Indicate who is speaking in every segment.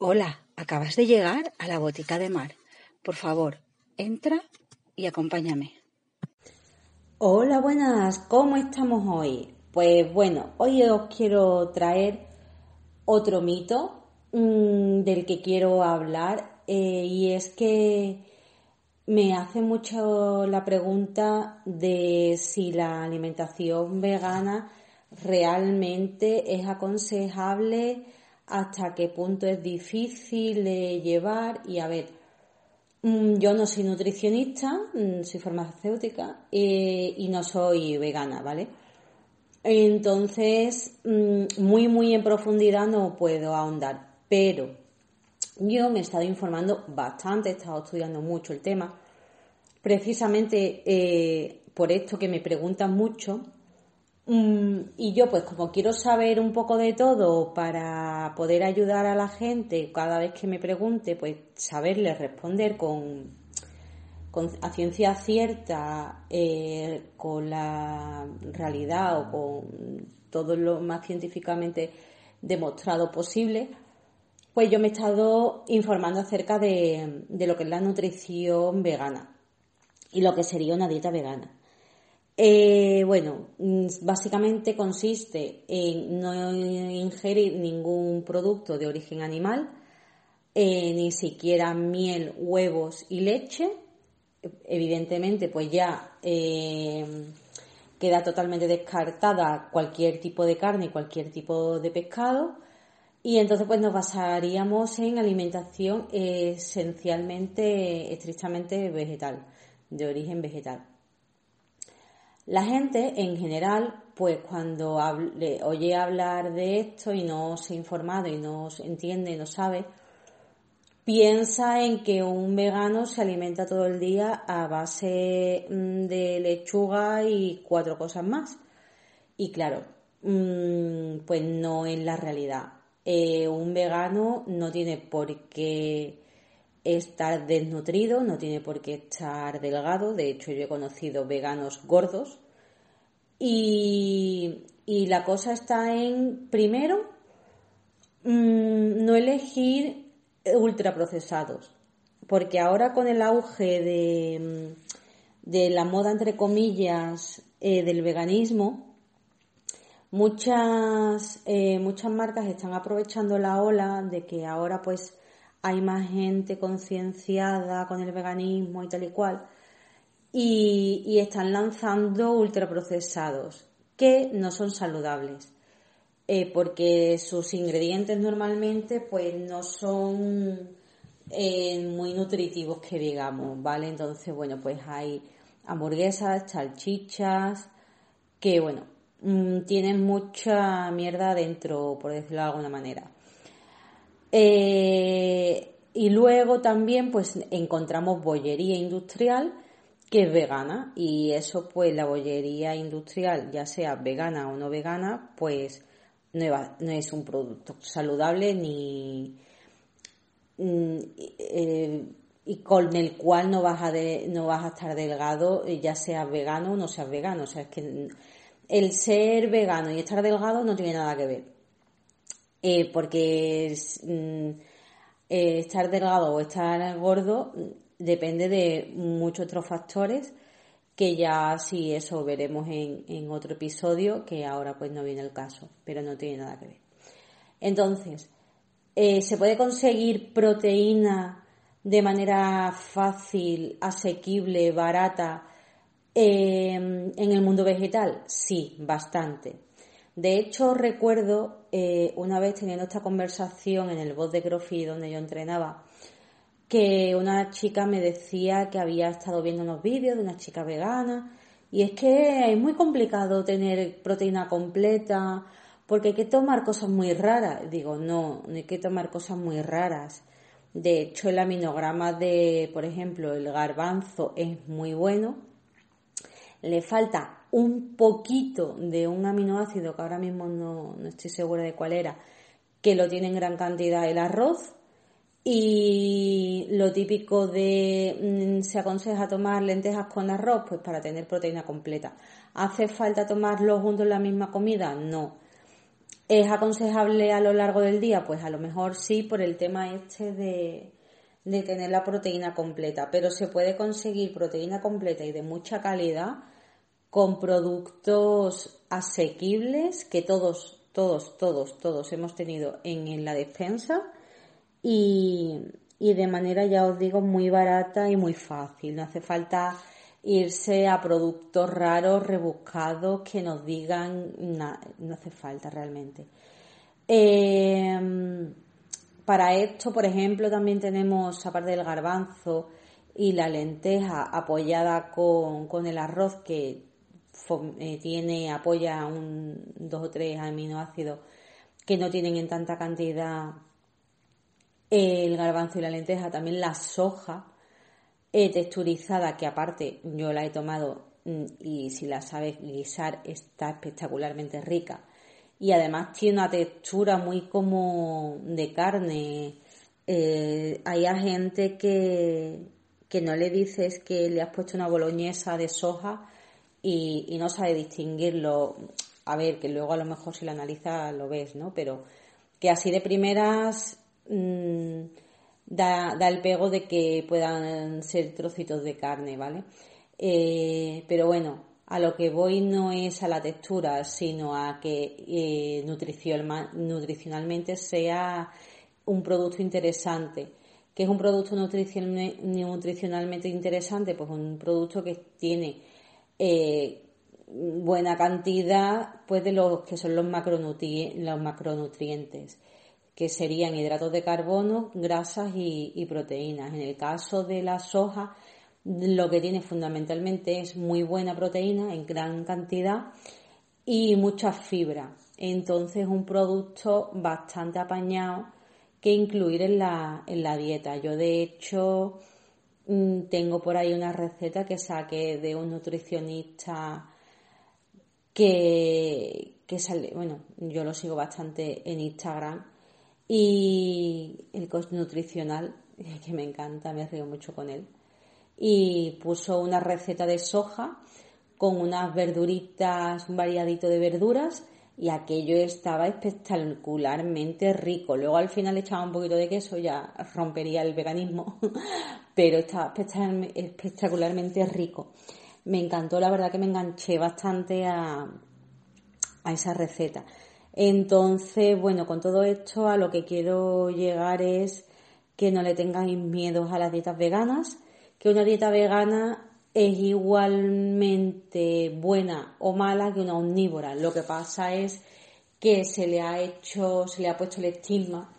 Speaker 1: Hola, acabas de llegar a la botica de mar. Por favor, entra y acompáñame.
Speaker 2: Hola, buenas, ¿cómo estamos hoy? Pues bueno, hoy os quiero traer otro mito mmm, del que quiero hablar eh, y es que me hace mucho la pregunta de si la alimentación vegana realmente es aconsejable, hasta qué punto es difícil de llevar y a ver, mm, yo no soy nutricionista, mm, soy farmacéutica eh, y no soy vegana, ¿vale? Entonces, mm, muy, muy en profundidad no puedo ahondar, pero yo me he estado informando bastante, he estado estudiando mucho el tema, precisamente eh, por esto que me preguntan mucho. Mm, y yo, pues como quiero saber un poco de todo para poder ayudar a la gente cada vez que me pregunte, pues saberle responder con, a ciencia cierta, eh, con la realidad o con todo lo más científicamente demostrado posible, pues yo me he estado informando acerca de, lo que es la nutrición vegana y lo que sería una dieta vegana. Eh, bueno, mm, básicamente consiste en no ingerir ningún producto de origen animal, eh, ni siquiera miel, huevos y leche. Evidentemente, pues ya eh, queda totalmente descartada cualquier tipo de carne y cualquier tipo de pescado. Y entonces pues nos basaríamos en alimentación esencialmente, estrictamente vegetal, de origen vegetal. La gente en general, pues cuando oye hablar de esto y no se ha informado y no entiende, no sabe, piensa en que un vegano se alimenta todo el día a base mm, de lechuga y cuatro cosas más. Y claro, mm, pues no es la realidad. Eh, un vegano no tiene por qué estar desnutrido, no tiene por qué estar delgado. De hecho, yo he conocido veganos gordos. Y, la cosa está en, primero, mm, no elegir ultraprocesados. Porque ahora con el auge de, mm, de la moda, entre comillas, eh, del veganismo, Muchas, eh, muchas marcas están aprovechando la ola de que ahora pues hay más gente concienciada con el veganismo y tal y cual y, están lanzando ultraprocesados que no son saludables eh, porque sus ingredientes normalmente pues no son eh, muy nutritivos que digamos, ¿vale? Entonces, bueno, pues hay hamburguesas, salchichas, que bueno, Mm, tienen mucha mierda dentro, por decirlo de alguna manera. Eh, y luego también pues encontramos bollería industrial que es vegana y eso pues la bollería industrial ya sea vegana o no vegana pues no, es un producto saludable ni mm, eh, y con el cual no vas a no vas a estar delgado ya seas vegano o no seas vegano o sea es que el ser vegano y estar delgado no tiene nada que ver. Eh, porque mm, eh, estar delgado o estar gordo depende de muchos otros factores que ya sí eso veremos en, otro episodio que ahora pues no viene el caso, pero no tiene nada que ver. Entonces, eh, ¿se puede conseguir proteína de manera fácil, asequible, barata? En el mundo vegetal, sí, bastante. De hecho, recuerdo eh, una vez teniendo esta conversación en el bot de Crofi donde yo entrenaba, que una chica me decía que había estado viendo unos vídeos de una chica vegana y es que es muy complicado tener proteína completa porque hay que tomar cosas muy raras. Digo, no, no hay que tomar cosas muy raras. De hecho, el aminograma de, por ejemplo, el garbanzo es muy bueno, le falta un poquito de un aminoácido que ahora mismo no, estoy segura de cuál era, que lo tiene en gran cantidad el arroz. Y lo típico de mm, se aconseja tomar lentejas con arroz, pues para tener proteína completa. ¿Hace falta tomarlo juntos en la misma comida? No. ¿Es aconsejable a lo largo del día? Pues a lo mejor sí, por el tema este de, de tener la proteína completa, pero se puede conseguir proteína completa y de mucha calidad con productos asequibles que todos, todos, todos, todos hemos tenido en, la despensa y, y, de manera, ya os digo, muy barata y muy fácil. No hace falta irse a productos raros, rebuscados, que nos digan, no hace falta realmente. Em, para esto, por ejemplo, también tenemos, aparte del garbanzo y la lenteja apoyada con, el arroz que eh, tiene, apoya un, dos o tres aminoácidos que no tienen en tanta cantidad el garbanzo y la lenteja, también la soja, texturizada, que aparte yo la he tomado mm, y si la sabes guisar está espectacularmente rica. Y además tiene una textura muy como de carne. Eh, hay gente que, que no le dices que le has puesto una boloñesa de soja y, no sabe distinguirlo. A ver, que luego a lo mejor si lo analiza lo ves, ¿no? Pero que así de primeras mm, da, el pego de que puedan ser trocitos de carne, ¿vale? Eh, pero bueno, a lo que voy no es a la textura, sino a que eh, nutricionalmente sea un producto interesante. ¿Qué es un producto nutricionalmente interesante? Pues un producto que tiene eh, buena cantidad pues de los que son los, los macronutrientes que serían hidratos de carbono, grasas y, proteínas. En el caso de la soja, lo que tiene fundamentalmente es muy buena proteína en gran cantidad y mucha fibra. Entonces, un producto bastante apañado que incluir en la, en la dieta. Yo, de hecho, tengo por ahí una receta que saqué de un nutricionista que, que sale, bueno, yo lo sigo bastante en Instagram y el coach nutricional, que me encanta, me río mucho con él. Y puso una receta de soja con unas verduritas, un variadito de verduras y aquello estaba espectacularmente rico. Luego al final echaba un poquito de queso, ya rompería el veganismo, pero estaba espectacularmente rico. Me encantó, la verdad que me enganché bastante a, a esa receta. Entonces, bueno, con todo esto a lo que quiero llegar es que no le tengáis miedo a las dietas veganas, que una dieta vegana es igualmente buena o mala que una omnívora. Lo que pasa es que se le ha hecho, se le ha puesto el estigma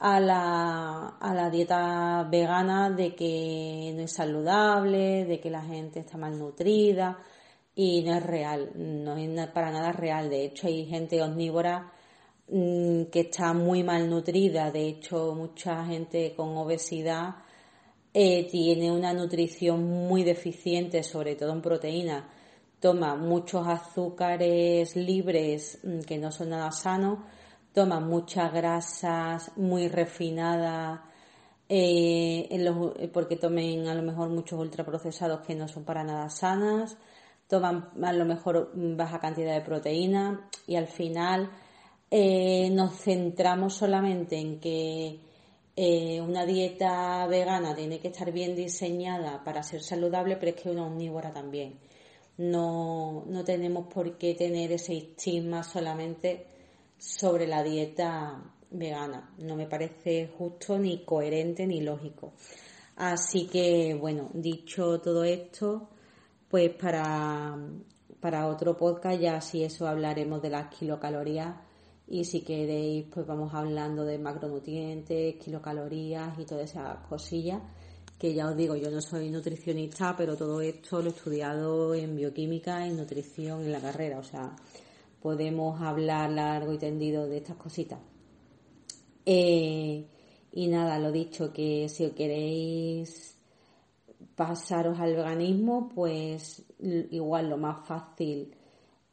Speaker 2: a la, a la dieta vegana de que no es saludable, de que la gente está malnutrida y no es real, no es para nada real. De hecho, hay gente omnívora mm, que está muy malnutrida. De hecho, mucha gente con obesidad eh, tiene una nutrición muy deficiente, sobre todo en proteína. Toma muchos azúcares libres mm, que no son nada sanos, toma muchas grasas muy refinadas, eh, porque tomen a lo mejor muchos ultraprocesados que no son para nada sanas. Toman a lo mejor baja cantidad de proteína. Y al final eh, nos centramos solamente en que eh, una dieta vegana tiene que estar bien diseñada para ser saludable, pero es que una omnívora también. No, no tenemos por qué tener ese estigma solamente sobre la dieta vegana. No me parece justo, ni coherente, ni lógico. Así que, bueno, dicho todo esto, pues para, para otro podcast ya si eso hablaremos de las kilocalorías y si queréis pues vamos hablando de macronutrientes, kilocalorías y todas esas cosillas que ya os digo, yo no soy nutricionista, pero todo esto lo he estudiado en bioquímica, en nutrición, en la carrera, o sea, podemos hablar largo y tendido de estas cositas. Eh, y nada, lo dicho, que si queréis pasaros al veganismo, pues igual lo más fácil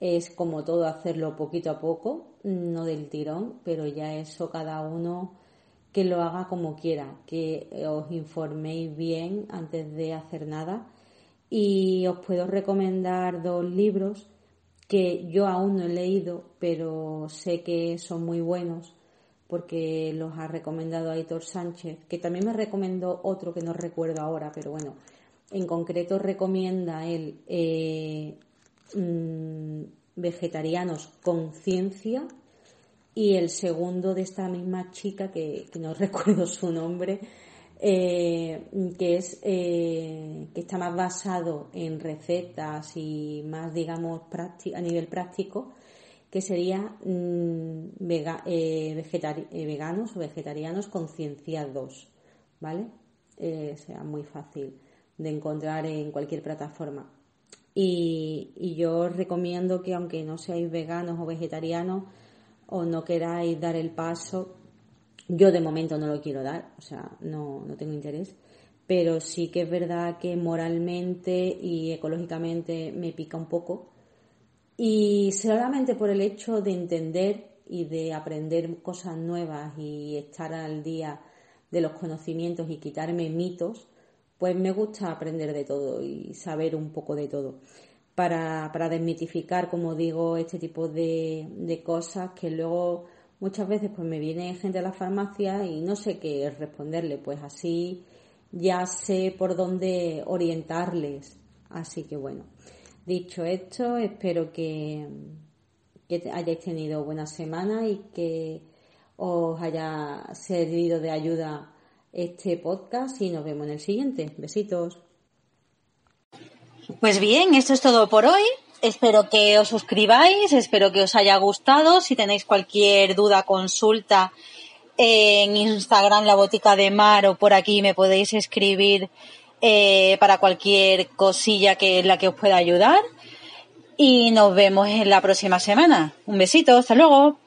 Speaker 2: es como todo hacerlo poquito a poco, no del tirón, pero ya eso cada uno que lo haga como quiera, que os informéis bien antes de hacer nada. Y os puedo recomendar dos libros que yo aún no he leído, pero sé que son muy buenos porque los ha recomendado Aitor Sánchez, que también me recomendó otro que no recuerdo ahora, pero bueno, en concreto recomienda él eh, mm, Vegetarianos con Ciencia y el segundo de esta misma chica, que, no recuerdo su nombre, eh, que es eh, que está más basado en recetas y más digamos a nivel práctico que sería mm, eh, veganos o vegetarianos concienciados, ¿vale? Sea muy fácil de encontrar en cualquier plataforma. Y, yo recomiendo que aunque no seáis veganos o vegetarianos o no queráis dar el paso, yo de momento no lo quiero dar, o sea, no, no tengo interés, pero sí que es verdad que moralmente y ecológicamente me pica un poco. Y solamente por el hecho de entender y de aprender cosas nuevas y estar al día de los conocimientos y quitarme mitos, pues me gusta aprender de todo y saber un poco de todo. Para, para desmitificar, como digo, este tipo de, de cosas que luego muchas veces pues me viene gente a la farmacia y no sé qué responderle, pues así ya sé por dónde orientarles. Así que bueno. Dicho esto, espero que, hayáis tenido buena semana y que os haya servido de ayuda este podcast y nos vemos en el siguiente. Besitos.
Speaker 1: Pues bien, esto es todo por hoy. Espero que os suscribáis, espero que os haya gustado. Si tenéis cualquier duda, consulta en Instagram, la botica de mar o por aquí me podéis escribir eh, para cualquier cosilla que la que os pueda ayudar. Y nos vemos en la próxima semana. Un besito, hasta luego.